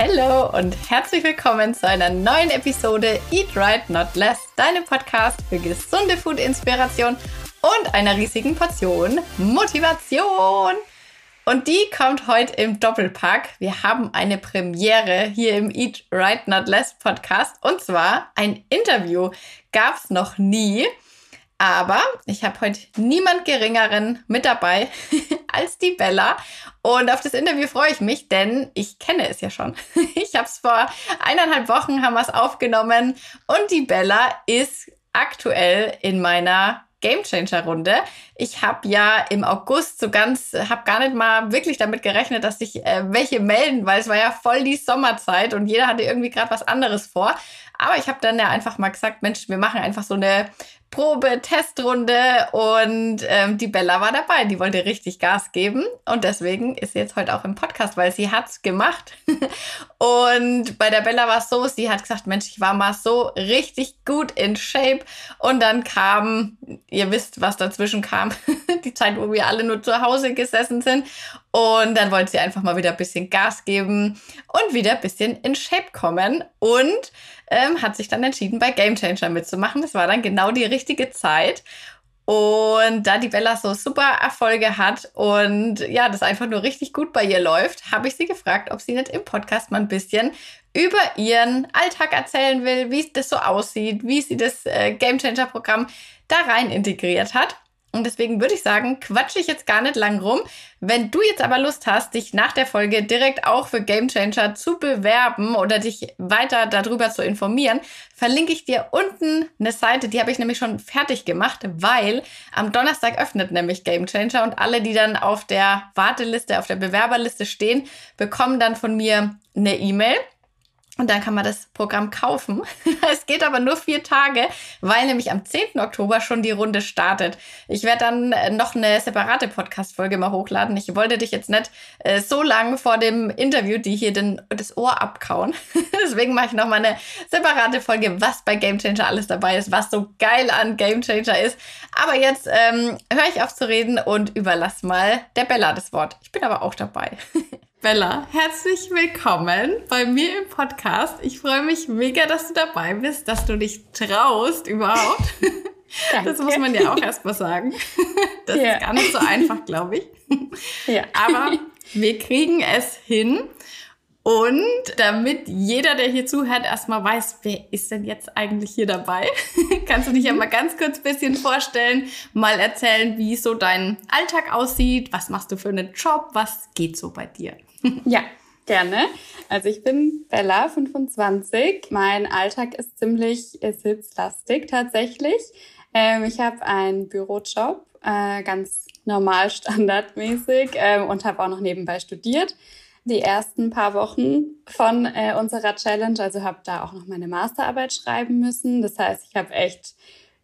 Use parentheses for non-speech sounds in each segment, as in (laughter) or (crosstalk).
Hallo und herzlich willkommen zu einer neuen Episode Eat Right Not Less, deinem Podcast für gesunde Food-Inspiration und einer riesigen Portion Motivation. Und die kommt heute im Doppelpack. Wir haben eine Premiere hier im Eat Right Not Less Podcast. Und zwar ein Interview. Gab es noch nie. Aber ich habe heute niemand Geringeren mit dabei (laughs) als die Bella. Und auf das Interview freue ich mich, denn ich kenne es ja schon. (laughs) Ich habe es vor eineinhalb Wochen haben wir es aufgenommen und die Bella ist aktuell in meiner Game Changer Runde. Ich habe ja im August so ganz, habe gar nicht mal wirklich damit gerechnet, dass sich äh, welche melden, weil es war ja voll die Sommerzeit und jeder hatte irgendwie gerade was anderes vor. Aber ich habe dann ja einfach mal gesagt, Mensch, wir machen einfach so eine Probe-Testrunde und ähm, die Bella war dabei. Die wollte richtig Gas geben und deswegen ist sie jetzt heute auch im Podcast, weil sie hat's gemacht. (laughs) und bei der Bella war es so, sie hat gesagt, Mensch, ich war mal so richtig gut in Shape und dann kam, ihr wisst, was dazwischen kam, (laughs) die Zeit, wo wir alle nur zu Hause gesessen sind und dann wollte sie einfach mal wieder ein bisschen Gas geben und wieder ein bisschen in Shape kommen und ähm, hat sich dann entschieden, bei Game Changer mitzumachen. Das war dann genau die richtige Zeit. Und da die Bella so super Erfolge hat und ja, das einfach nur richtig gut bei ihr läuft, habe ich sie gefragt, ob sie nicht im Podcast mal ein bisschen über ihren Alltag erzählen will, wie das so aussieht, wie sie das äh, Game Changer Programm da rein integriert hat. Und deswegen würde ich sagen, quatsche ich jetzt gar nicht lang rum. Wenn du jetzt aber Lust hast, dich nach der Folge direkt auch für Game Changer zu bewerben oder dich weiter darüber zu informieren, verlinke ich dir unten eine Seite, die habe ich nämlich schon fertig gemacht, weil am Donnerstag öffnet nämlich Game Changer und alle, die dann auf der Warteliste, auf der Bewerberliste stehen, bekommen dann von mir eine E-Mail und dann kann man das Programm kaufen. (laughs) es geht aber nur vier Tage, weil nämlich am 10. Oktober schon die Runde startet. Ich werde dann äh, noch eine separate Podcast-Folge mal hochladen. Ich wollte dich jetzt nicht äh, so lange vor dem Interview, die hier den, das Ohr abkauen. (laughs) Deswegen mache ich noch mal eine separate Folge, was bei Game Changer alles dabei ist, was so geil an Game Changer ist. Aber jetzt ähm, höre ich auf zu reden und überlass mal der Bella das Wort. Ich bin aber auch dabei. (laughs) Bella, herzlich willkommen bei mir im Podcast. Ich freue mich mega, dass du dabei bist, dass du dich traust überhaupt. Danke. (laughs) Das muss man ja auch erst mal sagen. (laughs) Das ja. ist gar nicht so einfach, glaube ich. (laughs) Ja. Aber wir kriegen es hin. Und damit jeder, der hier zuhört, erstmal weiß, wer ist denn jetzt eigentlich hier dabei, kannst du dich ja mal ganz kurz ein bisschen vorstellen, mal erzählen, wie so dein Alltag aussieht, was machst du für einen Job, was geht so bei dir? (laughs) ja, gerne. Also ich bin Bella, 25. Mein Alltag ist ziemlich sitzlastig tatsächlich. Ähm, ich habe einen Bürojob, äh, ganz normal (laughs) standardmäßig ähm, und habe auch noch nebenbei studiert. Die ersten paar Wochen von äh, unserer Challenge, also habe da auch noch meine Masterarbeit schreiben müssen. Das heißt, ich habe echt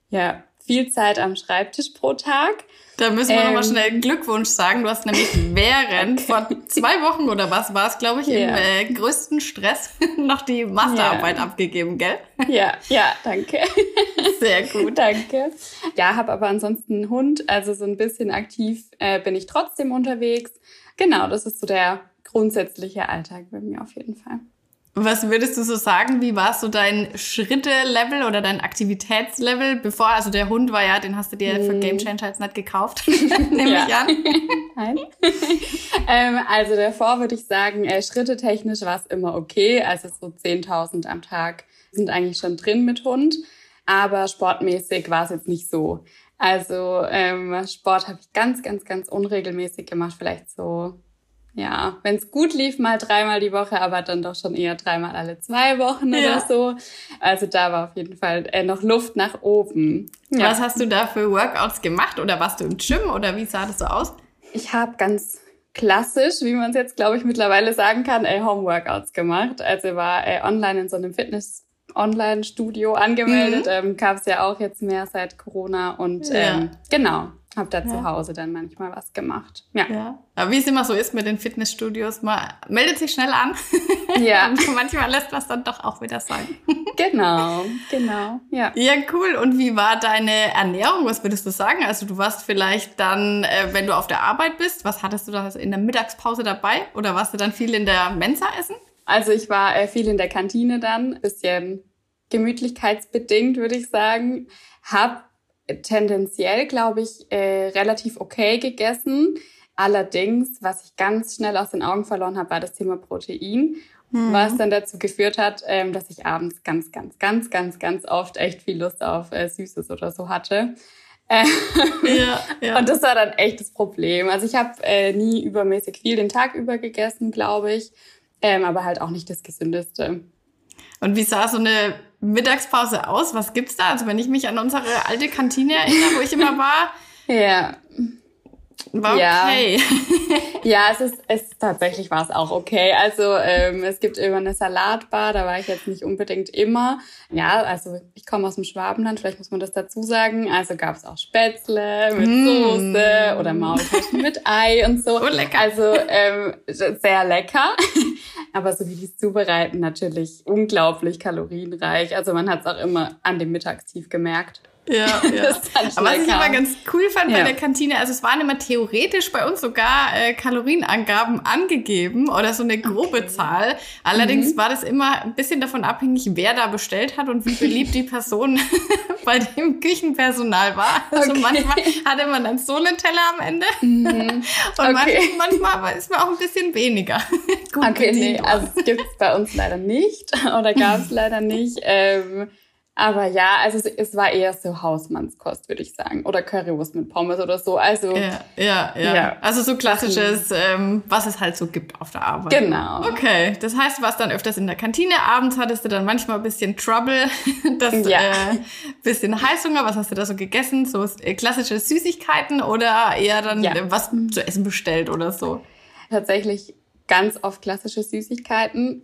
ja viel Zeit am Schreibtisch pro Tag. Da müssen wir ähm, nochmal schnell Glückwunsch sagen. Du hast nämlich (laughs) während vor zwei Wochen oder was war es, glaube ich, yeah. im äh, größten Stress (laughs) noch die Masterarbeit yeah. abgegeben, gell? Ja, ja, danke. (laughs) Sehr gut. danke. Ja, habe aber ansonsten einen Hund, also so ein bisschen aktiv äh, bin ich trotzdem unterwegs. Genau, das ist so der grundsätzliche Alltag bei mir auf jeden Fall. Was würdest du so sagen? Wie war so dein Schritte-Level oder dein Aktivitätslevel? Bevor, also der Hund war ja, den hast du dir für Game Changer jetzt nicht gekauft, (laughs) nehme ich an. (laughs) Nein. ähm, also davor würde ich sagen, äh, Schritte technisch war es immer okay. Also so 10.000 am Tag sind eigentlich schon drin mit Hund. Aber sportmäßig war es jetzt nicht so. Also ähm, Sport habe ich ganz, ganz, ganz unregelmäßig gemacht. Vielleicht so ja, wenn es gut lief, mal dreimal die Woche, aber dann doch schon eher dreimal alle zwei Wochen ja. oder so. Also da war auf jeden Fall äh, noch Luft nach oben. Ja. Was hast du da für Workouts gemacht oder warst du im Gym oder wie sah das so aus? Ich habe ganz klassisch, wie man es jetzt glaube ich mittlerweile sagen kann, äh, Home-Workouts gemacht. Also war äh, online in so einem Fitness Online-Studio angemeldet. Mhm. Ähm, Gab es ja auch jetzt mehr seit Corona und ja. ähm, genau. Hab da ja. zu Hause dann manchmal was gemacht. Ja. ja. Aber wie es immer so ist mit den Fitnessstudios, man meldet sich schnell an. Ja. (laughs) Und manchmal lässt man es dann doch auch wieder sein. (laughs) genau, genau. Ja. Ja, cool. Und wie war deine Ernährung? Was würdest du sagen? Also du warst vielleicht dann, äh, wenn du auf der Arbeit bist, was hattest du da in der Mittagspause dabei? Oder warst du dann viel in der Mensa essen? Also ich war äh, viel in der Kantine dann, bisschen gemütlichkeitsbedingt, würde ich sagen. Hab tendenziell, glaube ich, äh, relativ okay gegessen. Allerdings, was ich ganz schnell aus den Augen verloren habe, war das Thema Protein. Mhm. Was dann dazu geführt hat, ähm, dass ich abends ganz, ganz, ganz, ganz, ganz oft echt viel Lust auf äh, Süßes oder so hatte. Ähm, ja, (laughs) ja. Und das war dann echt das Problem. Also ich habe äh, nie übermäßig viel den Tag über gegessen, glaube ich, ähm, aber halt auch nicht das Gesündeste. Und wie sah so eine Mittagspause aus? Was gibt's da? Also wenn ich mich an unsere alte Kantine erinnere, wo ich immer war. (laughs) ja. War okay. Ja, (laughs) ja es ist, es tatsächlich war es auch okay. Also ähm, es gibt immer eine Salatbar, da war ich jetzt nicht unbedingt immer. Ja, also ich komme aus dem Schwabenland, vielleicht muss man das dazu sagen. Also gab es auch Spätzle mit mm. Soße oder Maultaschen mit Ei und so. Oh, lecker. Also ähm, sehr lecker. Aber so wie die es zubereiten, natürlich unglaublich kalorienreich. Also man hat es auch immer an dem Mittagstief gemerkt. Ja, (laughs) ja. Aber was ich immer ganz cool fand ja. bei der Kantine, also es waren immer theoretisch bei uns sogar äh, Kalorienangaben angegeben oder so eine grobe okay. Zahl. Allerdings mhm. war das immer ein bisschen davon abhängig, wer da bestellt hat und wie (laughs) beliebt die Person (laughs) bei dem Küchenpersonal war. Also okay. manchmal hatte man dann so einen Teller am Ende mhm. und okay. manchmal ist man auch ein bisschen weniger. Okay, nee, also es gibt es bei uns leider nicht oder gab es leider nicht. Ähm, aber ja, also es, war eher so Hausmannskost, würde ich sagen. Oder Currywurst mit Pommes oder so. Also ja, ja, ja. ja. Also so klassisches, ähm, was es halt so gibt auf der Arbeit. Genau. Okay, das heißt, du warst dann öfters in der Kantine. Abends hattest du dann manchmal ein bisschen Trouble, (laughs) das ja. äh, bisschen Heißhunger. Was hast du da so gegessen? So äh, klassische Süßigkeiten oder eher dann ja. was zu essen bestellt oder so? Tatsächlich ganz oft klassische Süßigkeiten.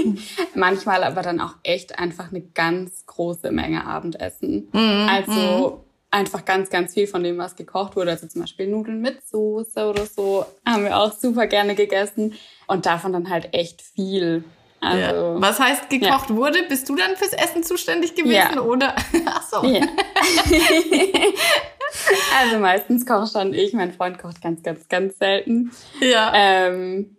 (laughs) Manchmal aber dann auch echt einfach eine ganz große Menge Abendessen. Mhm. Also mhm. einfach ganz, ganz viel von dem, was gekocht wurde. Also zum Beispiel Nudeln mit Soße oder so haben wir auch super gerne gegessen. Und davon dann halt echt viel. Also, ja. Was heißt gekocht ja. wurde? Bist du dann fürs Essen zuständig gewesen ja. oder? (laughs) Ach so. Ja. (laughs) also meistens koche schon ich. Mein Freund kocht ganz, ganz, ganz selten. Ja. Ähm,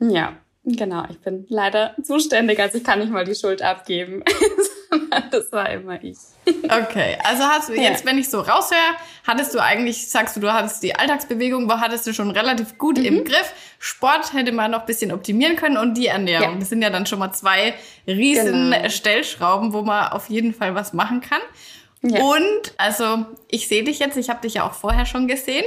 ja, genau. Ich bin leider zuständig, also ich kann nicht mal die Schuld abgeben. (laughs) das war immer ich. Okay, also hast du jetzt, ja. wenn ich so raushöre, hattest du eigentlich, sagst du, du hattest die Alltagsbewegung, hattest du schon relativ gut mhm. im Griff. Sport hätte man noch ein bisschen optimieren können und die Ernährung. Ja. Das sind ja dann schon mal zwei riesen genau. Stellschrauben, wo man auf jeden Fall was machen kann. Ja. Und, also, ich sehe dich jetzt, ich habe dich ja auch vorher schon gesehen.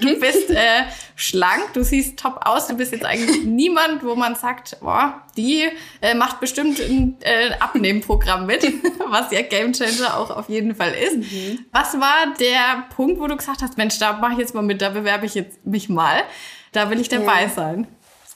Du bist äh, schlank, du siehst top aus, du bist jetzt eigentlich niemand, wo man sagt, boah, die äh, macht bestimmt ein äh, Abnehmprogramm mit, (laughs) was ja Gamechanger auch auf jeden Fall ist. Mhm. Was war der Punkt, wo du gesagt hast, Mensch, da mache ich jetzt mal mit, da bewerbe ich jetzt mich mal, da will ich dabei ja. sein?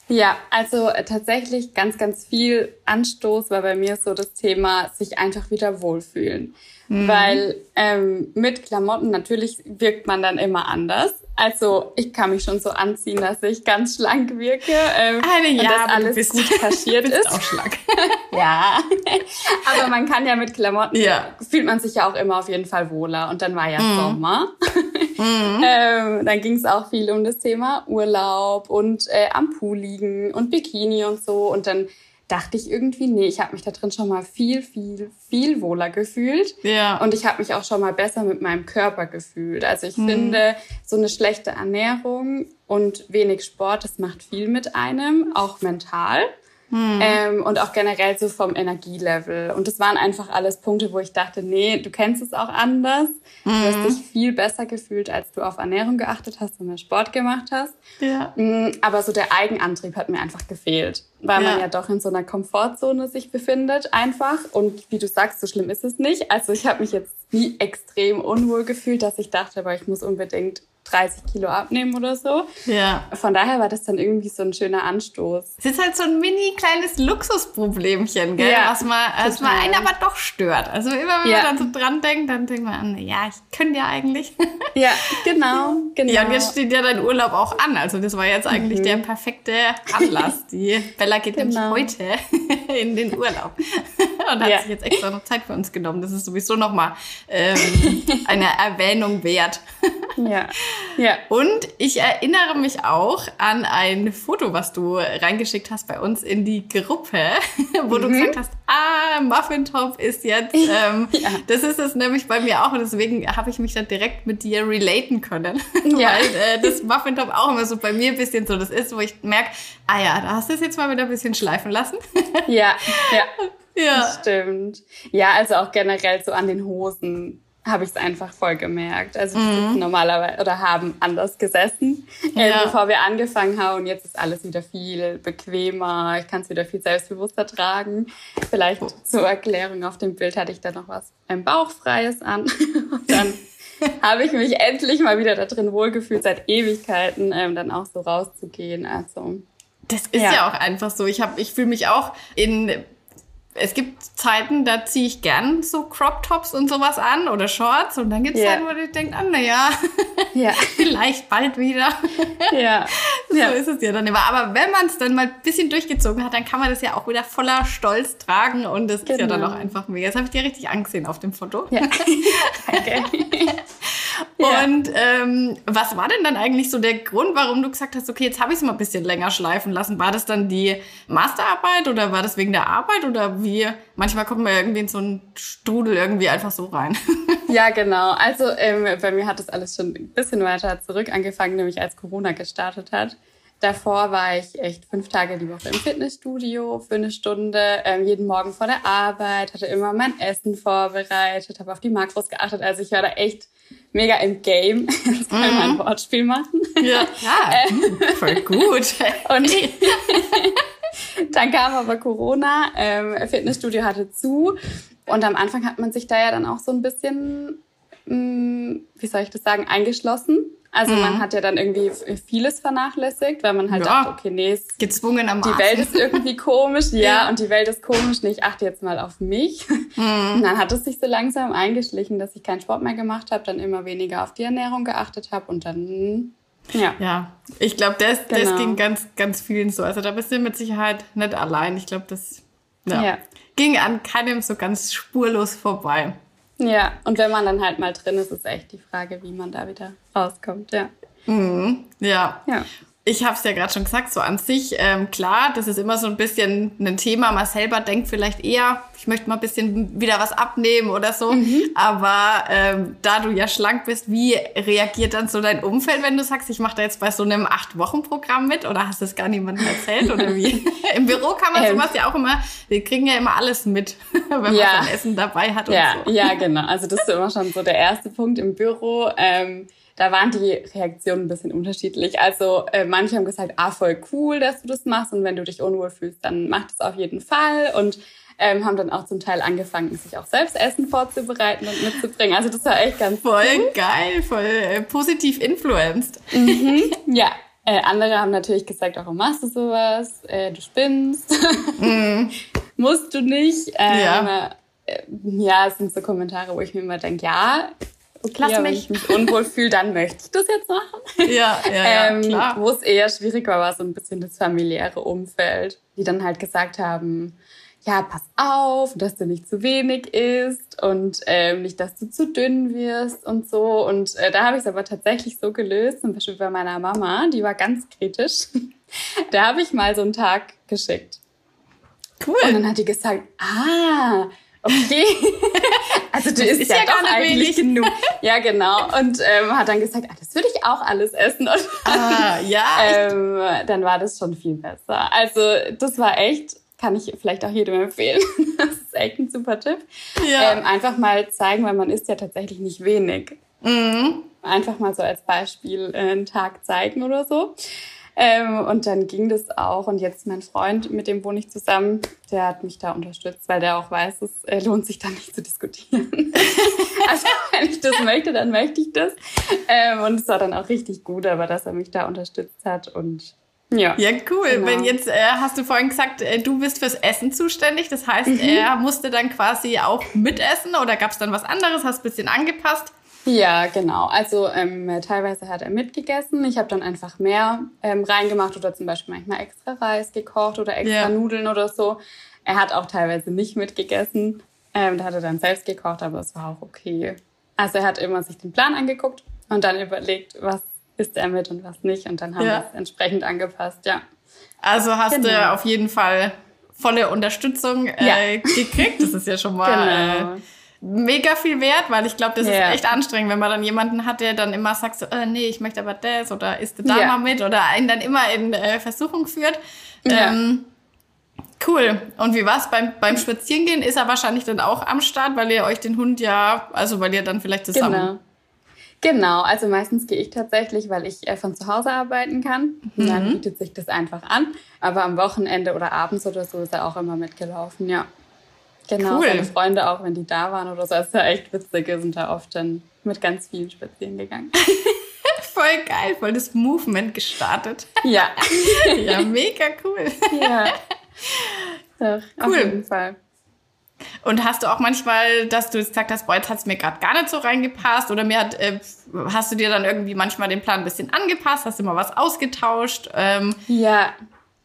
Ja, also äh, tatsächlich ganz, ganz viel Anstoß war bei mir so das Thema, sich einfach wieder wohlfühlen. Mhm. Weil ähm, mit Klamotten natürlich wirkt man dann immer anders. Also ich kann mich schon so anziehen, dass ich ganz schlank wirke. Ähm, Eine, ja, und dass alles bist, gut (laughs) kaschiert bist ist. auch schlank. (laughs) ja. Aber man kann ja mit Klamotten, ja. fühlt man sich ja auch immer auf jeden Fall wohler. Und dann war ja mhm. Sommer. (laughs) mhm. ähm, dann ging es auch viel um das Thema Urlaub und äh, am Pool liegen und Bikini und so. Und dann dachte ich irgendwie, nee, ich habe mich da drin schon mal viel, viel, viel wohler gefühlt. Ja. Und ich habe mich auch schon mal besser mit meinem Körper gefühlt. Also ich mhm. finde, so eine schlechte Ernährung und wenig Sport, das macht viel mit einem, auch mental. Hm. Ähm, und auch generell so vom Energielevel. Und das waren einfach alles Punkte, wo ich dachte, nee, du kennst es auch anders. Hm. Du hast hm. dich viel besser gefühlt, als du auf Ernährung geachtet hast und mehr Sport gemacht hast. Ja. Mm, aber so der Eigenantrieb hat mir einfach gefehlt, weil ja. man ja doch in so einer Komfortzone sich befindet einfach. Und wie du sagst, so schlimm ist es nicht. Also ich habe mich jetzt nie extrem unwohl gefühlt, dass ich dachte, aber ich muss unbedingt 30 Kilo abnehmen oder so. Ja. Von daher war das dann irgendwie so ein schöner Anstoß. Es ist halt so ein mini kleines Luxusproblemchen, gell? Ja, was mal, was mal einen aber doch stört. Also immer wenn ja. man dann so dran denkt, dann denkt man an, ja, ich könnte ja eigentlich. (laughs) Ja, genau, genau. Ja, und jetzt steht ja dein Urlaub auch an. Also das war jetzt eigentlich mhm. der perfekte Anlass. Die Bella geht genau. nämlich heute (laughs) in den Urlaub. (laughs) und hat ja. sich jetzt extra noch Zeit für uns genommen. Das ist sowieso nochmal ähm, (laughs) eine Erwähnung wert. ja. ja. Und ich erinnere mich auch an ein Foto, was du reingeschickt hast bei uns in die Gruppe, (laughs) wo mhm. du gesagt hast, ah, Muffin Top ist jetzt, ähm, ja. das ist es nämlich bei mir auch und deswegen habe ich mich dann direkt mit dir relaten können. Ja. Weil äh, das Muffin Top auch immer so bei mir ein bisschen so das ist, wo ich merke, ah ja, da hast du es jetzt mal wieder ein bisschen schleifen lassen. ja, ja. Ja. Das stimmt. Ja, also auch generell so an den Hosen habe ich es einfach voll gemerkt. Also mhm. normalerweise oder haben anders gesessen, äh, ja. bevor wir angefangen haben. Und jetzt ist alles wieder viel bequemer. Ich kann es wieder viel selbstbewusster tragen. Vielleicht oh. zur Erklärung auf dem Bild hatte ich da noch was ein Bauchfreies an. (laughs) Und dann habe ich mich endlich mal wieder da drin wohlgefühlt, seit Ewigkeiten ähm, dann auch so rauszugehen. Also das ist ja, ja auch einfach so. Ich habe, ich fühle mich auch in es gibt Zeiten, da ziehe ich gern so Crop Tops und sowas an oder Shorts und dann gibt es yeah. Zeiten, wo ich denke, ah, naja, (laughs) ja. vielleicht bald wieder. (laughs) Ja. so ja. ist es ja dann immer. Aber wenn man es dann mal ein bisschen durchgezogen hat, dann kann man das ja auch wieder voller Stolz tragen und das genau. ist ja dann genau. auch einfach mega. Das habe ich dir richtig angesehen auf dem Foto. Ja. (laughs) Danke. Und ähm, was war denn dann eigentlich so der Grund, warum du gesagt hast, okay, jetzt habe ich es mal ein bisschen länger schleifen lassen? War das dann die Masterarbeit oder war das wegen der Arbeit oder wie? Manchmal kommt man irgendwie in so einen Strudel irgendwie einfach so rein. (laughs) Ja, genau. Also ähm, bei mir hat das alles schon ein bisschen weiter zurück angefangen, nämlich als Corona gestartet hat. Davor war ich echt fünf Tage die Woche im Fitnessstudio für eine Stunde, ähm, jeden Morgen vor der Arbeit, hatte immer mein Essen vorbereitet, habe auf die Makros geachtet. Also ich war da echt mega im Game. (laughs) Jetzt kann mhm. ein Wortspiel machen. Ja, ja äh, voll gut. (laughs) Und (laughs) dann kam aber Corona, ähm, Fitnessstudio hatte zu und am Anfang hat man sich da ja dann auch so ein bisschen, mh, mm, wie soll ich das sagen, eingeschlossen also mhm. man hat ja dann irgendwie vieles vernachlässigt, weil man halt ja. dachte, okay, nee, es, gezwungen am die Welt ist irgendwie (laughs) komisch, ja, ja, und die Welt ist komisch, nee, ich achte jetzt mal auf mich. Mhm. Und dann hat es sich so langsam eingeschlichen, dass ich keinen Sport mehr gemacht habe, dann immer weniger auf die Ernährung geachtet habe und dann ja. Ja, ich glaube, das, genau. das ging ganz, ganz vielen so. Also da bist du mit Sicherheit nicht allein. Ich glaube, das ja, ja. ging an keinem so ganz spurlos vorbei. Ja, und wenn man dann halt mal drin ist, ist echt die Frage, wie man da wieder rauskommt, ja. Mhm, ja. ja ich habe es ja gerade schon gesagt, so an sich, ähm, klar, das ist immer so ein bisschen ein Thema. Man selber denkt vielleicht eher, ich möchte mal ein bisschen wieder was abnehmen oder so. Mhm. Aber ähm, da du ja schlank bist, wie reagiert dann so dein Umfeld, wenn du sagst, ich mache da jetzt bei so einem Acht-Wochen-Programm mit? Oder hast du es gar niemandem erzählt? Oder wie? (laughs) Im Büro kann man ähm. sowas ja auch immer, wir kriegen ja immer alles mit, (laughs) wenn ja. man sein Essen dabei hat ja, und so. Ja, genau. Also das ist immer schon so der erste Punkt im Büro. Ähm, da waren die Reaktionen ein bisschen unterschiedlich. Also äh, manche haben gesagt, ah, voll cool, dass du das machst und wenn du dich unwohl fühlst, dann mach das auf jeden Fall und ähm, haben dann auch zum Teil angefangen, sich auch selbst Essen vorzubereiten und mitzubringen. Also das war echt ganz voll cool. geil, voll äh, positiv influenced. Mhm, (laughs) ja. Äh, andere haben natürlich gesagt, warum machst du sowas? Äh, du spinnst. Mm. (laughs) Musst du nicht. Ähm, ja. Äh, ja, es sind so Kommentare, wo ich mir immer denke, ja, okay, Lass mich. wenn ich mich unwohl fühle, dann möchte ich das jetzt machen. Ja, ja, ja (laughs) ähm, klar. Wo es eher schwierig war, war so ein bisschen das familiäre Umfeld, die dann halt gesagt haben, ja, pass auf, dass du nicht zu wenig isst und ähm, nicht, dass du zu dünn wirst und so. Und äh, da habe ich es aber tatsächlich so gelöst, zum Beispiel bei meiner Mama, die war ganz kritisch. (laughs) da habe ich mal so einen Tag geschickt. Cool. Und dann hat die gesagt, ah, Okay. (laughs) Also du isst ja, ja gar nicht eigentlich genug. Ja, genau. Und ähm, hat dann gesagt, ah, das würde ich auch alles essen. Und ah, ja. (laughs) ähm, dann war das schon viel besser. Also das war echt, kann ich vielleicht auch jedem empfehlen. (laughs) das ist echt ein super Tipp. Ja. Ähm, einfach mal zeigen, weil man isst ja tatsächlich nicht wenig. Mhm. Einfach mal so als Beispiel äh, einen Tag zeigen oder so. Ähm, und dann ging das auch. Und jetzt mein Freund, mit dem wohne ich zusammen, der hat mich da unterstützt, weil der auch weiß, es äh, lohnt sich da nicht zu diskutieren. (laughs) also wenn ich das möchte, dann möchte ich das. Ähm, und es war dann auch richtig gut, aber dass er mich da unterstützt hat und ja. Ja, cool. Genau. Wenn jetzt äh, hast du vorhin gesagt, äh, du bist fürs Essen zuständig. Das heißt, mhm. er musste dann quasi auch mitessen oder gab es dann was anderes? Hast ein bisschen angepasst? Ja, genau. Also ähm, teilweise hat er mitgegessen. Ich habe dann einfach mehr ähm, reingemacht oder zum Beispiel manchmal extra Reis gekocht oder extra ja. Nudeln oder so. Er hat auch teilweise nicht mitgegessen. Ähm, da hat er dann selbst gekocht, aber es war auch okay. Also er hat immer sich den Plan angeguckt und dann überlegt, was isst er mit und was nicht. Und dann haben ja. wir es entsprechend angepasst, ja. Also hast genau. du auf jeden Fall volle Unterstützung äh, ja. gekriegt. Das ist ja schon mal (laughs) genau. äh, mega viel wert, weil ich glaube, das ja. ist echt anstrengend, wenn man dann jemanden hat, der dann immer sagt, so, äh, nee, ich möchte aber das oder isst du da ja. mal mit oder einen dann immer in äh, Versuchung führt. Ja. Ähm, cool. Und wie war's beim, beim Spazierengehen? Ist er wahrscheinlich dann auch am Start, weil ihr euch den Hund ja, also weil ihr dann vielleicht zusammen genau. Genau, also meistens gehe ich tatsächlich, weil ich äh, von zu Hause arbeiten kann. Mhm. Dann bietet sich das einfach an. Aber am Wochenende oder abends oder so ist er auch immer mitgelaufen, ja. Genau, cool. seine Freunde auch, wenn die da waren oder so. Das ist ja echt witzig. Wir sind da oft dann mit ganz vielen spazieren gegangen. (laughs) voll geil, voll das Movement gestartet. (laughs) Ja. ja, mega cool. Ja. Doch, cool. Auf jeden Fall. Und hast du auch manchmal, dass du jetzt gesagt hast, boah, jetzt hat es mir gerade gar nicht so reingepasst oder mir hat, äh, hast du dir dann irgendwie manchmal den Plan ein bisschen angepasst, hast du mal was ausgetauscht? Ähm, ja,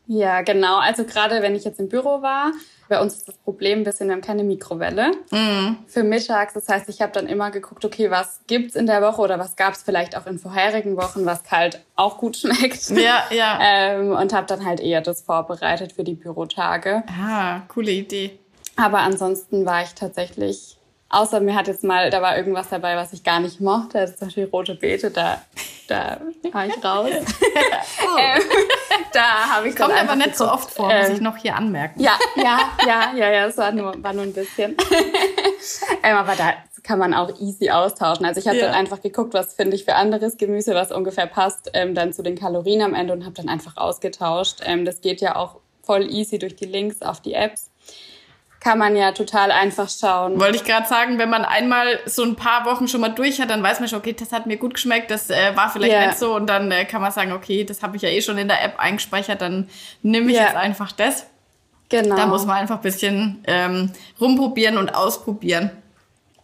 ja, genau. Also gerade wenn ich jetzt im Büro war, bei uns ist das Problem wir haben keine Mikrowelle mm. für mittags. Das heißt, ich habe dann immer geguckt, okay, was gibt's in der Woche oder was gab's vielleicht auch in vorherigen Wochen, was kalt auch gut (laughs) schmeckt. Ja, ja. ähm, und habe dann halt eher das vorbereitet für die Bürotage. Ah, coole Idee. Aber ansonsten war ich tatsächlich, außer mir hat jetzt mal, da war irgendwas dabei, was ich gar nicht mochte, also zum Beispiel rote Beete, da, da (laughs) war ich raus. (laughs) oh. ähm, da habe ich Kommt aber nicht geguckt, so oft vor, muss ähm, ich noch hier anmerken. Ja, ja, ja, ja, ja, es war nur, war nur ein bisschen. (laughs) ähm, aber da kann man auch easy austauschen. Also ich habe ja. dann einfach geguckt, was finde ich für anderes Gemüse, was ungefähr passt, ähm, dann zu den Kalorien am Ende und habe dann einfach ausgetauscht. Ähm, das geht ja auch voll easy durch die Links auf die Apps kann man ja total einfach schauen. Wollte ich gerade sagen, wenn man einmal so ein paar Wochen schon mal durch hat, dann weiß man schon, okay, das hat mir gut geschmeckt, das äh, war vielleicht yeah. nicht so und dann äh, kann man sagen, okay, das habe ich ja eh schon in der App eingespeichert, dann nehme ich yeah. jetzt einfach das. Genau. Da muss man einfach ein bisschen ähm, rumprobieren und ausprobieren.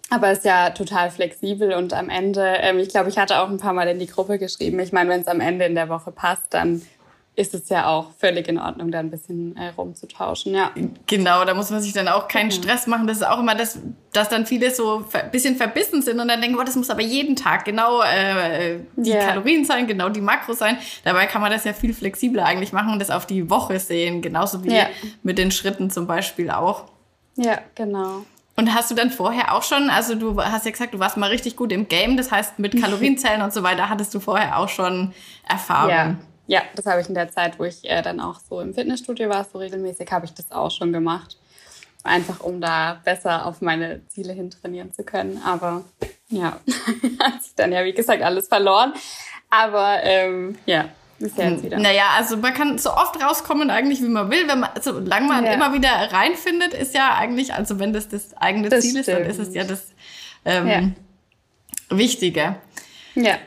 Aber ist ja total flexibel und am Ende, ähm, ich glaube, ich hatte auch ein paar Mal in die Gruppe geschrieben. Ich meine, wenn es am Ende in der Woche passt, dann ist es ja auch völlig in Ordnung, da ein bisschen äh, rumzutauschen, ja. Genau, da muss man sich dann auch keinen mhm. Stress machen. Das ist auch immer das, dass dann viele so ein bisschen verbissen sind und dann denken, oh, das muss aber jeden Tag genau äh, die yeah. Kalorien sein, genau die Makros sein. Dabei kann man das ja viel flexibler eigentlich machen und das auf die Woche sehen, genauso wie ja. mit den Schritten zum Beispiel auch. Ja, genau. Und hast du dann vorher auch schon, also du hast ja gesagt, du warst mal richtig gut im Game, das heißt mit (laughs) Kalorienzellen und so weiter, hattest du vorher auch schon Erfahrung? Ja. Ja, das habe ich in der Zeit, wo ich äh, dann auch so im Fitnessstudio war, so regelmäßig, habe ich das auch schon gemacht. Einfach um da besser auf meine Ziele hin trainieren zu können. Aber ja, (laughs) hat sich dann ja, wie gesagt, alles verloren. Aber ähm, ja, ist ja jetzt wieder. Naja, also man kann so oft rauskommen eigentlich, wie man will. Wenn man, solange man ja. immer wieder reinfindet, ist ja eigentlich, also wenn das das eigene das Ziel stimmt. ist, dann ist es ja das ähm, ja. Wichtige. Ja.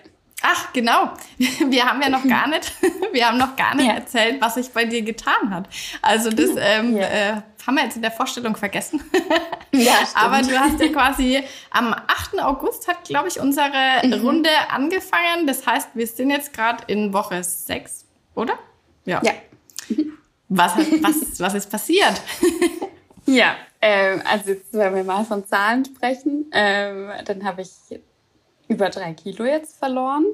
Ach, genau. (laughs) Wir haben ja noch gar nicht, (laughs) (laughs) wir haben noch gar nicht ja. erzählt, was sich bei dir getan hat. Also das ähm, ja. äh, haben wir jetzt in der Vorstellung vergessen. Ja, stimmt. Aber du hast ja quasi am 8. August hat, glaube ich, unsere mhm. Runde angefangen. Das heißt, wir sind jetzt gerade in Woche 6, oder? Ja. ja. Was, was, was ist passiert? ja, ähm, also jetzt, wenn wir mal von Zahlen sprechen, ähm, dann habe ich über drei Kilo jetzt verloren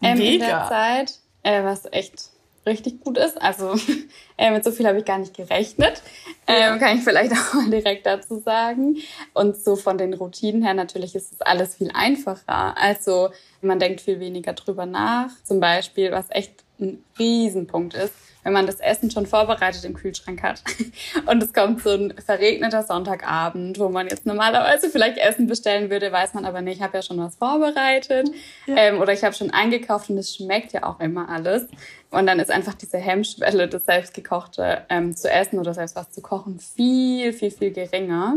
ähm, in der Zeit, äh, was echt richtig gut ist. Also (laughs) äh, mit so viel habe ich gar nicht gerechnet, ähm, kann ich vielleicht (laughs) auch mal direkt dazu sagen. Und so von den Routinen her natürlich ist es alles viel einfacher. Also man denkt viel weniger drüber nach. Zum Beispiel, was echt ein Riesenpunkt ist, wenn man das Essen schon vorbereitet im Kühlschrank hat (laughs) und es kommt so ein verregneter Sonntagabend, wo man jetzt normalerweise vielleicht Essen bestellen würde, weiß man aber nicht, ich habe ja schon was vorbereitet ja. ähm, oder ich habe schon eingekauft und es schmeckt ja auch immer alles. Und dann ist einfach diese Hemmschwelle, das selbstgekochte ähm, zu essen oder selbst was zu kochen, viel, viel, viel geringer.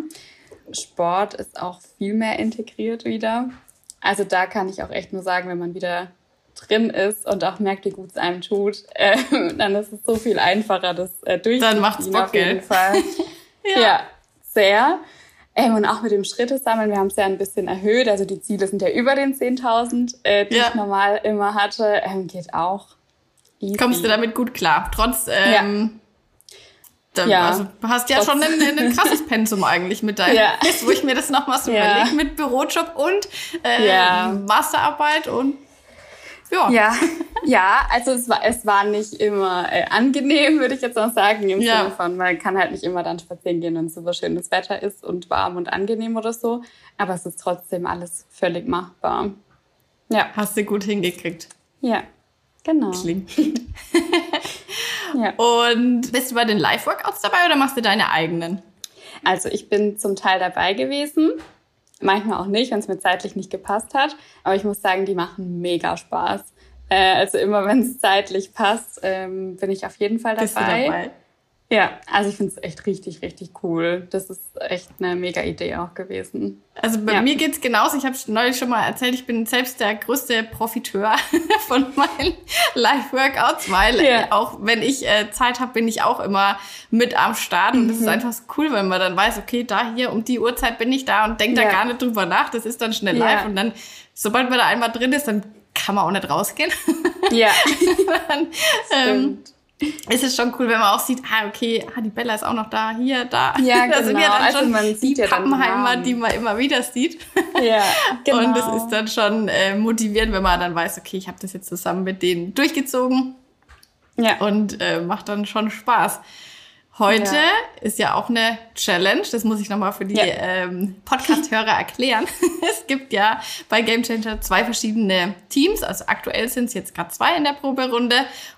Sport ist auch viel mehr integriert wieder. Also da kann ich auch echt nur sagen, wenn man wieder drin ist und auch merkt, wie gut es einem tut, äh, (laughs) dann ist es so viel einfacher, das äh, durchzuziehen. Dann macht's Bock, auf jeden Fall. (laughs) ja. ja. sehr. Ähm, und auch mit dem Schritte sammeln, wir haben es ja ein bisschen erhöht. Also die Ziele sind ja über den 10.000, äh, die ja. ich normal immer hatte. Ähm, geht auch. Easy. Kommst du damit gut klar? Trotz ähm, Da, ja. Also du hast ja schon ein, ein krasses Pensum eigentlich mit deinem, (laughs) ja. wo ich mir das nochmal so ja. überlege, mit Bürojob und äh, ja. Masterarbeit und ja. ja. Ja, also es war, es war nicht immer äh, angenehm, würde ich jetzt auch sagen, im ja. Sinne von, man kann halt nicht immer dann spazieren gehen, wenn super schönes Wetter ist und warm und angenehm oder so. Aber es ist trotzdem alles völlig machbar. Ja. Hast du gut hingekriegt. Ja, genau. Klingt (laughs) ja. Und bist du bei den Live-Workouts dabei oder machst du deine eigenen? Also ich bin zum Teil dabei gewesen manchmal auch nicht, wenn es mir zeitlich nicht gepasst hat. Aber ich muss sagen, die machen mega Spaß. Äh, also immer, wenn es zeitlich passt, ähm, bin ich auf jeden Fall dabei. Bist du dabei? Ja, also ich finde es echt richtig, richtig cool. Das ist echt eine mega Idee auch gewesen. Also bei ja. mir geht's genauso. Ich habe neulich schon mal erzählt, ich bin selbst der größte Profiteur (laughs) von meinen Live-Workouts, weil ja. auch wenn ich äh, Zeit habe, bin ich auch immer mit am Start. Und das ist mhm. einfach so cool, wenn man dann weiß, okay, da hier um die Uhrzeit bin ich da und denkt ja. da gar nicht drüber nach. Das ist dann schnell live. Und dann, sobald man da einmal drin ist, dann kann man auch nicht rausgehen. Ja. (laughs) dann, ähm, ist es schon cool, wenn man auch sieht, ah, okay, ah, die Bella ist auch noch da, hier, da. Ja, genau. (laughs) Da sind ja dann also schon also die ja Pappenheimer, die man immer wieder sieht. Ja, genau. (laughs) Und es ist dann schon äh, motivierend, wenn man dann weiß, okay, ich habe das jetzt zusammen mit denen durchgezogen. Ja. Und äh, macht dann schon Spaß. Heute ja. ist ja auch eine Challenge, das muss ich nochmal für die ja. ähm, Podcast-Hörer (laughs) erklären. (laughs) es gibt ja bei Game Changer zwei verschiedene Teams, also aktuell sind es jetzt gerade zwei in der Proberunde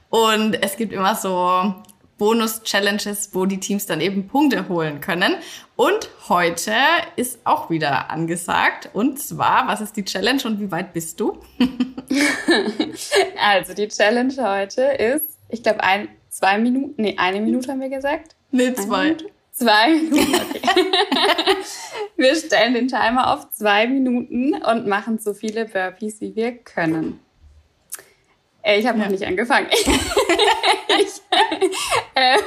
und es gibt immer so Bonus-Challenges, wo die Teams dann eben Punkte holen können. Und heute ist auch wieder angesagt. Und zwar, was ist die Challenge und wie weit bist du? (laughs) also die Challenge heute ist, ich glaube, ein, zwei Minuten, nee, eine Minute haben wir gesagt. Nee, zwei. Zwei Minuten, okay. (laughs) wir stellen den Timer auf zwei Minuten und machen so viele Burpees, wie wir können. Äh, ich habe ja. noch nicht angefangen. (laughs) ich äh,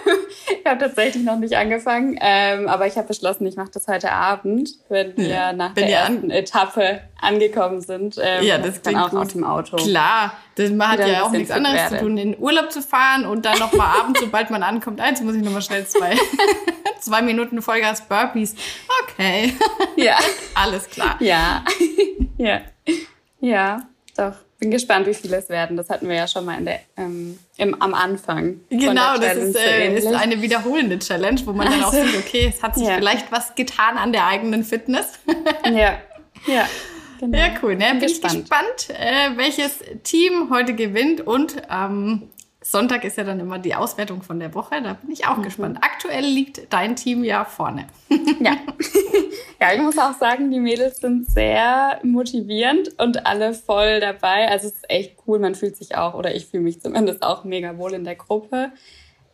ich habe tatsächlich noch nicht angefangen, ähm, aber ich habe beschlossen, ich mache das heute Abend, wenn wir ja. nach wenn der ersten Etappe angekommen sind. Ähm, ja, das klingt auch gut. aus dem Auto. Klar, das, man hat ja auch nichts anderes werde. zu tun, in den Urlaub zu fahren und dann noch mal abends, sobald man ankommt, eins muss ich noch mal schnell zwei, (laughs) zwei Minuten Vollgas Burpees. Okay. Ja. (laughs) Alles klar. Ja. ja. Ja, doch bin gespannt, wie viele es werden. Das hatten wir ja schon mal in der, ähm, im, am Anfang. Genau, das ist, äh, ist, eine wiederholende Challenge, wo man also, dann auch also, sieht, okay, es hat sich ja. vielleicht was getan an der eigenen Fitness. (laughs) ja, ja. Genau. Ja, cool. Ne? Bin, bin gespannt, gespannt äh, welches Team heute gewinnt und ähm, Sonntag ist ja dann immer die Auswertung von der Woche. Da bin ich auch mhm. gespannt. Aktuell liegt dein Team ja vorne. (laughs) Ja. ja, ich muss auch sagen, die Mädels sind sehr motivierend und alle voll dabei. Also es ist echt cool. Man fühlt sich auch, oder ich fühle mich zumindest auch mega wohl in der Gruppe.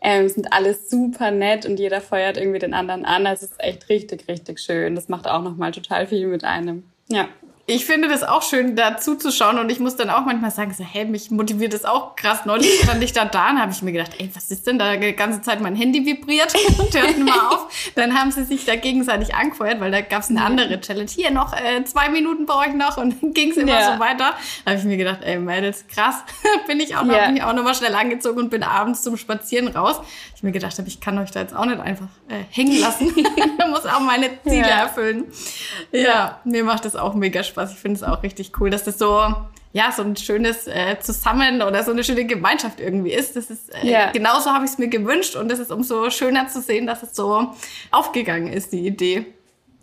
Ähm, sind alles super nett und jeder feuert irgendwie den anderen an. Also es ist echt richtig, richtig schön. Das macht auch nochmal total viel mit einem. Ja ich finde das auch schön, da zuzuschauen und ich muss dann auch manchmal sagen, so, hey, mich motiviert das auch krass. Neulich (laughs) stand ich da da und habe ich mir gedacht, ey, was ist denn da die ganze Zeit mein Handy vibriert und (laughs) hört mal auf. Dann haben sie sich da gegenseitig angefeuert, weil da gab es eine andere Challenge. Hier noch äh, zwei Minuten brauche ich noch und dann ging es immer ja. so weiter. Da habe ich mir gedacht, ey, Mädels, krass. (laughs) bin ich auch noch, ja. bin ich auch noch mal schnell angezogen und bin abends zum Spazieren raus. Ich mir gedacht habe, ich kann euch da jetzt auch nicht einfach äh, hängen lassen. ich muss auch meine Ziele ja. erfüllen. Ja, mir macht das auch mega Spaß. Spaß. Ich finde es auch richtig cool, dass das so, ja, so ein schönes äh, Zusammen oder so eine schöne Gemeinschaft irgendwie ist. Das ist äh, ja. genauso habe ich es mir gewünscht und es ist umso schöner zu sehen, dass es so aufgegangen ist, die Idee.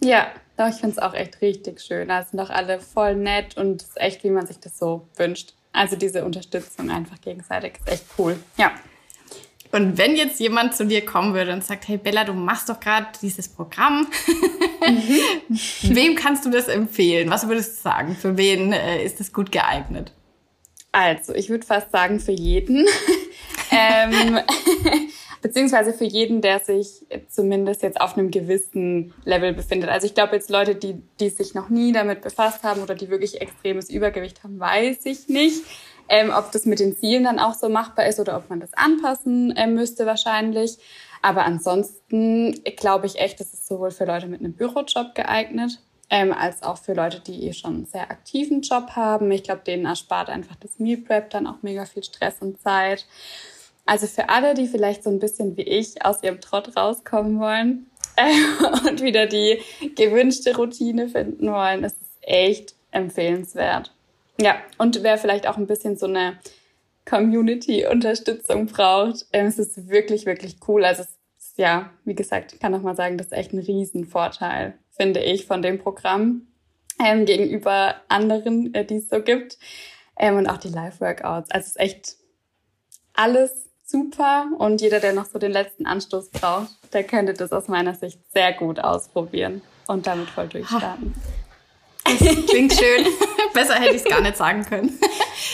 Ja, doch, ich finde es auch echt richtig schön. Da sind doch alle voll nett und es ist echt, wie man sich das so wünscht. Also diese Unterstützung einfach gegenseitig ist echt cool. Ja. Und wenn jetzt jemand zu dir kommen würde und sagt, hey Bella, du machst doch gerade dieses Programm, mhm. (laughs) wem kannst du das empfehlen? Was würdest du sagen? Für wen äh, ist das gut geeignet? Also, ich würde fast sagen, für jeden. (laughs) ähm, (laughs) beziehungsweise für jeden, der sich zumindest jetzt auf einem gewissen Level befindet. Also ich glaube jetzt Leute, die, die sich noch nie damit befasst haben oder die wirklich extremes Übergewicht haben, weiß ich nicht. Ähm, ob das mit den Zielen dann auch so machbar ist oder ob man das anpassen äh, müsste wahrscheinlich. Aber ansonsten glaube ich echt, das ist sowohl für Leute mit einem Bürojob geeignet, ähm, als auch für Leute, die eh schon einen sehr aktiven Job haben. Ich glaube, denen erspart einfach das Meal Prep dann auch mega viel Stress und Zeit. Also für alle, die vielleicht so ein bisschen wie ich aus ihrem Trott rauskommen wollen (laughs) äh, und wieder die gewünschte Routine finden wollen, ist es echt empfehlenswert. Ja, und wer vielleicht auch ein bisschen so eine Community-Unterstützung braucht, ähm, es ist wirklich, wirklich cool. Also es ist, ja, wie gesagt, ich kann noch mal sagen, das ist echt ein Riesenvorteil, finde ich, von dem Programm ähm, gegenüber anderen, äh, die es so gibt. Ähm, und auch die Live-Workouts. Also es ist echt alles super und jeder, der noch so den letzten Anstoß braucht, der könnte das aus meiner Sicht sehr gut ausprobieren und damit voll durchstarten. Das klingt (laughs) schön. Besser hätte ich es gar nicht sagen können. (laughs)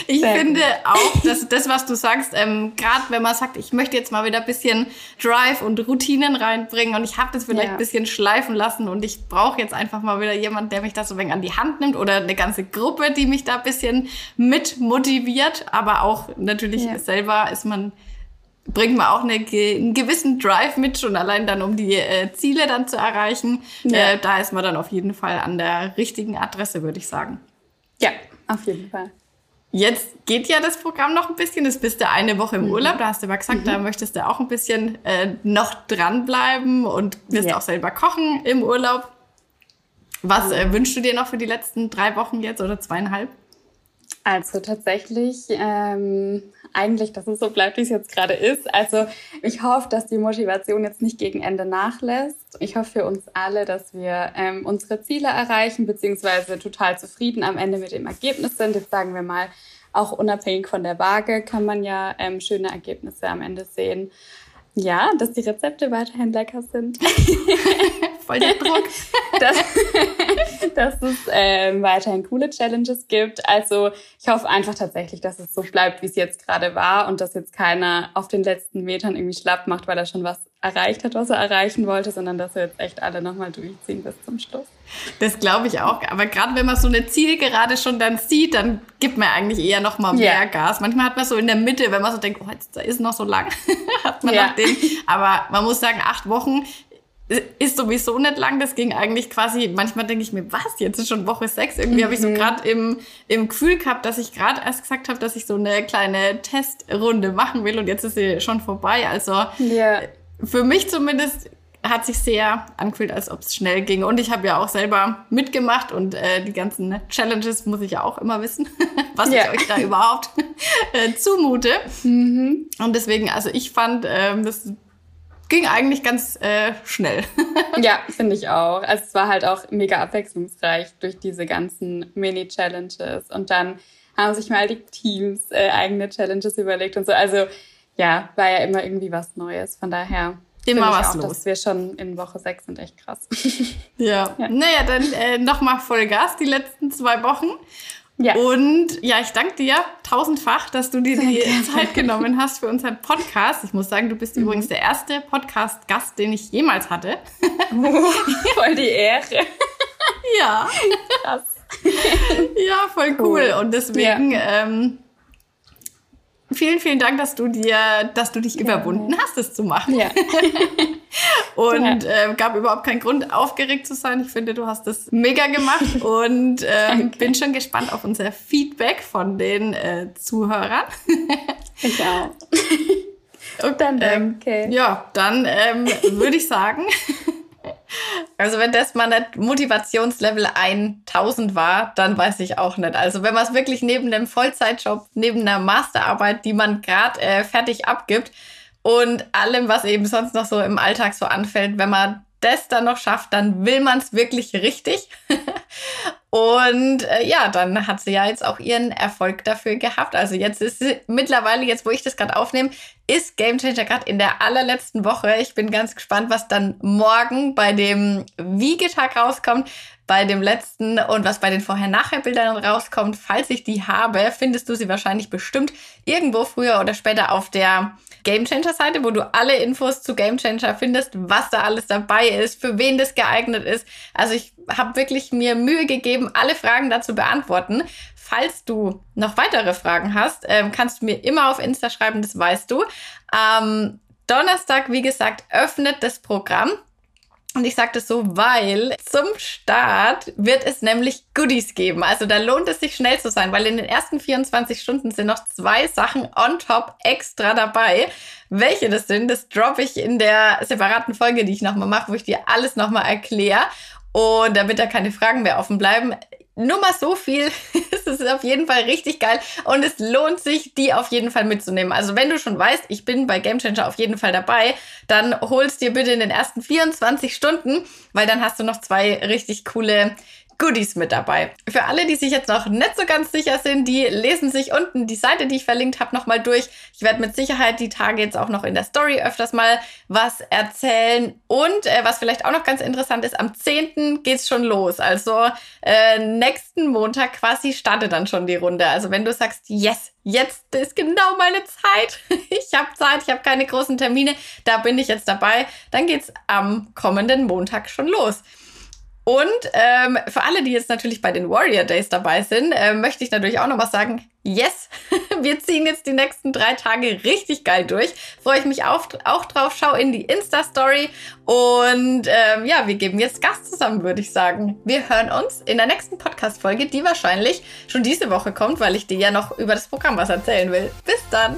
Ich Sehr finde gut. auch, dass das, was du sagst, ähm, gerade wenn man sagt, ich möchte jetzt mal wieder ein bisschen Drive und Routinen reinbringen und ich habe das vielleicht ja. ein bisschen schleifen lassen und ich brauche jetzt einfach mal wieder jemand, der mich da so ein wenig an die Hand nimmt oder eine ganze Gruppe, die mich da ein bisschen mit motiviert. Aber auch natürlich ja. selber ist man bringt man auch eine, einen gewissen Drive mit, schon allein dann, um die äh, Ziele dann zu erreichen. Ja. Äh, da ist man dann auf jeden Fall an der richtigen Adresse, würde ich sagen. Ja, auf jeden Fall. Jetzt geht ja das Programm noch ein bisschen. Das bist du eine Woche im mhm. Urlaub. Da hast du aber gesagt, mhm. da möchtest du auch ein bisschen äh, noch dranbleiben und wirst ja. auch selber kochen im Urlaub. Was äh, wünschst du dir noch für die letzten drei Wochen jetzt oder zweieinhalb? Also tatsächlich ähm, eigentlich, dass es so bleibt, wie es jetzt gerade ist. Also ich hoffe, dass die Motivation jetzt nicht gegen Ende nachlässt. Ich hoffe für uns alle, dass wir ähm, unsere Ziele erreichen, beziehungsweise total zufrieden am Ende mit dem Ergebnis sind. Jetzt sagen wir mal, auch unabhängig von der Waage kann man ja ähm, schöne Ergebnisse am Ende sehen. Ja, dass die Rezepte weiterhin lecker sind. (laughs) Voll der Druck. (laughs) dass, dass es ähm, weiterhin coole Challenges gibt. Also ich hoffe einfach tatsächlich, dass es so bleibt, wie es jetzt gerade war und dass jetzt keiner auf den letzten Metern irgendwie schlapp macht, weil er schon was erreicht hat, was er erreichen wollte, sondern dass wir jetzt echt alle nochmal durchziehen bis zum Schluss. Das glaube ich auch. Aber gerade wenn man so eine Zielgerade schon dann sieht, dann gibt man eigentlich eher nochmal mehr yeah. Gas. Manchmal hat man so in der Mitte, wenn man so denkt, oh, jetzt ist noch so lang, (laughs) hat man yeah. noch den. Aber man muss sagen, acht Wochen ist sowieso nicht lang. Das ging eigentlich quasi, manchmal denke ich mir, was, jetzt ist schon Woche sechs. Irgendwie mhm. habe ich so gerade im, im Gefühl gehabt, dass ich gerade erst gesagt habe, dass ich so eine kleine Testrunde machen will und jetzt ist sie schon vorbei. Also ja. für mich zumindest hat sich sehr angefühlt, als ob es schnell ging. Und ich habe ja auch selber mitgemacht und äh, die ganzen Challenges muss ich ja auch immer wissen, (laughs) was ja. ich euch da überhaupt (laughs) äh, zumute. Mhm. Und deswegen, also ich fand, ähm, das ging eigentlich ganz äh, schnell. (laughs) ja, finde ich auch. Also es war halt auch mega abwechslungsreich durch diese ganzen Mini-Challenges. Und dann haben sich mal die Teams äh, eigene Challenges überlegt und so. Also ja, war ja immer irgendwie was Neues. Von daher Immer was auch, los. Dass wir schon in Woche 6 sind echt krass. (laughs) ja. ja. Naja, dann äh, nochmal Vollgas die letzten zwei Wochen. Ja. Und ja, ich danke dir tausendfach, dass du dir die Zeit genommen hast für unseren Podcast. Ich muss sagen, du bist mhm. übrigens der erste Podcast-Gast, den ich jemals hatte. Oh, voll die Ehre. ja. Krass. ja, voll cool. cool. Und deswegen, ja. ähm, vielen, vielen Dank, dass du dir, dass du dich ja. überwunden hast, es zu machen. Ja. (laughs) (laughs) und äh, gab überhaupt keinen Grund, aufgeregt zu sein. Ich finde, du hast es mega gemacht (laughs) und ähm, bin schon gespannt auf unser Feedback von den äh, Zuhörern. (laughs) ich auch. Und dann, ähm, okay. Ja, dann ähm, würde ich sagen, also wenn das mal nicht Motivationslevel 1000 war, dann weiß ich auch nicht. Also wenn man es wirklich neben dem Vollzeitjob, neben einer Masterarbeit, die man gerade äh, fertig abgibt und allem, was eben sonst noch so im Alltag so anfällt, wenn man das dann noch schafft, dann will man es wirklich richtig. (laughs) Und äh, ja, dann hat sie ja jetzt auch ihren Erfolg dafür gehabt. Also jetzt ist sie mittlerweile, jetzt wo ich das gerade aufnehme, ist Game Changer gerade in der allerletzten Woche. Ich bin ganz gespannt, was dann morgen bei dem Wiegetag rauskommt, bei dem letzten und was bei den Vorher-Nachher-Bildern rauskommt. Falls ich die habe, findest du sie wahrscheinlich bestimmt irgendwo früher oder später auf der Game Changer Seite, wo du alle Infos zu Game Changer findest, was da alles dabei ist, für wen das geeignet ist. Also ich habe wirklich mir Mühe gegeben, alle Fragen dazu beantworten. Falls du noch weitere Fragen hast, ähm, kannst du mir immer auf Insta schreiben, das weißt du. Am Donnerstag, wie gesagt, öffnet das Programm. Und ich sage das so, weil zum Start wird es nämlich Goodies geben. Also da lohnt es sich schnell zu sein, weil in den ersten 24 Stunden sind noch zwei Sachen on top extra dabei. Welche das sind, das droppe ich in der separaten Folge, die ich nochmal mache, wo ich dir alles nochmal erkläre. Und damit da keine Fragen mehr offen bleiben, nur mal so viel. (laughs) es ist auf jeden Fall richtig geil und es lohnt sich, die auf jeden Fall mitzunehmen. Also wenn du schon weißt, ich bin bei Game Changer auf jeden Fall dabei, dann holst dir bitte in den ersten 24 Stunden, weil dann hast du noch zwei richtig coole Goodies mit dabei. Für alle, die sich jetzt noch nicht so ganz sicher sind, die lesen sich unten die Seite, die ich verlinkt habe, nochmal durch. Ich werde mit Sicherheit die Tage jetzt auch noch in der Story öfters mal was erzählen. Und äh, was vielleicht auch noch ganz interessant ist, am 10. geht's schon los. Also äh, nächsten Montag quasi startet dann schon die Runde. Also wenn du sagst, yes, jetzt ist genau meine Zeit. (laughs) Ich habe Zeit, ich habe keine großen Termine, da bin ich jetzt dabei. Dann geht's am kommenden Montag schon los. Und ähm, für alle, die jetzt natürlich bei den Warrior Days dabei sind, äh, möchte ich natürlich auch noch was sagen. Yes, (laughs) wir ziehen jetzt die nächsten drei Tage richtig geil durch. Freue ich mich auch, auch drauf. Schau in die Insta-Story. Und ähm, ja, wir geben jetzt Gast zusammen, würde ich sagen. Wir hören uns in der nächsten Podcast-Folge, die wahrscheinlich schon diese Woche kommt, weil ich dir ja noch über das Programm was erzählen will. Bis dann!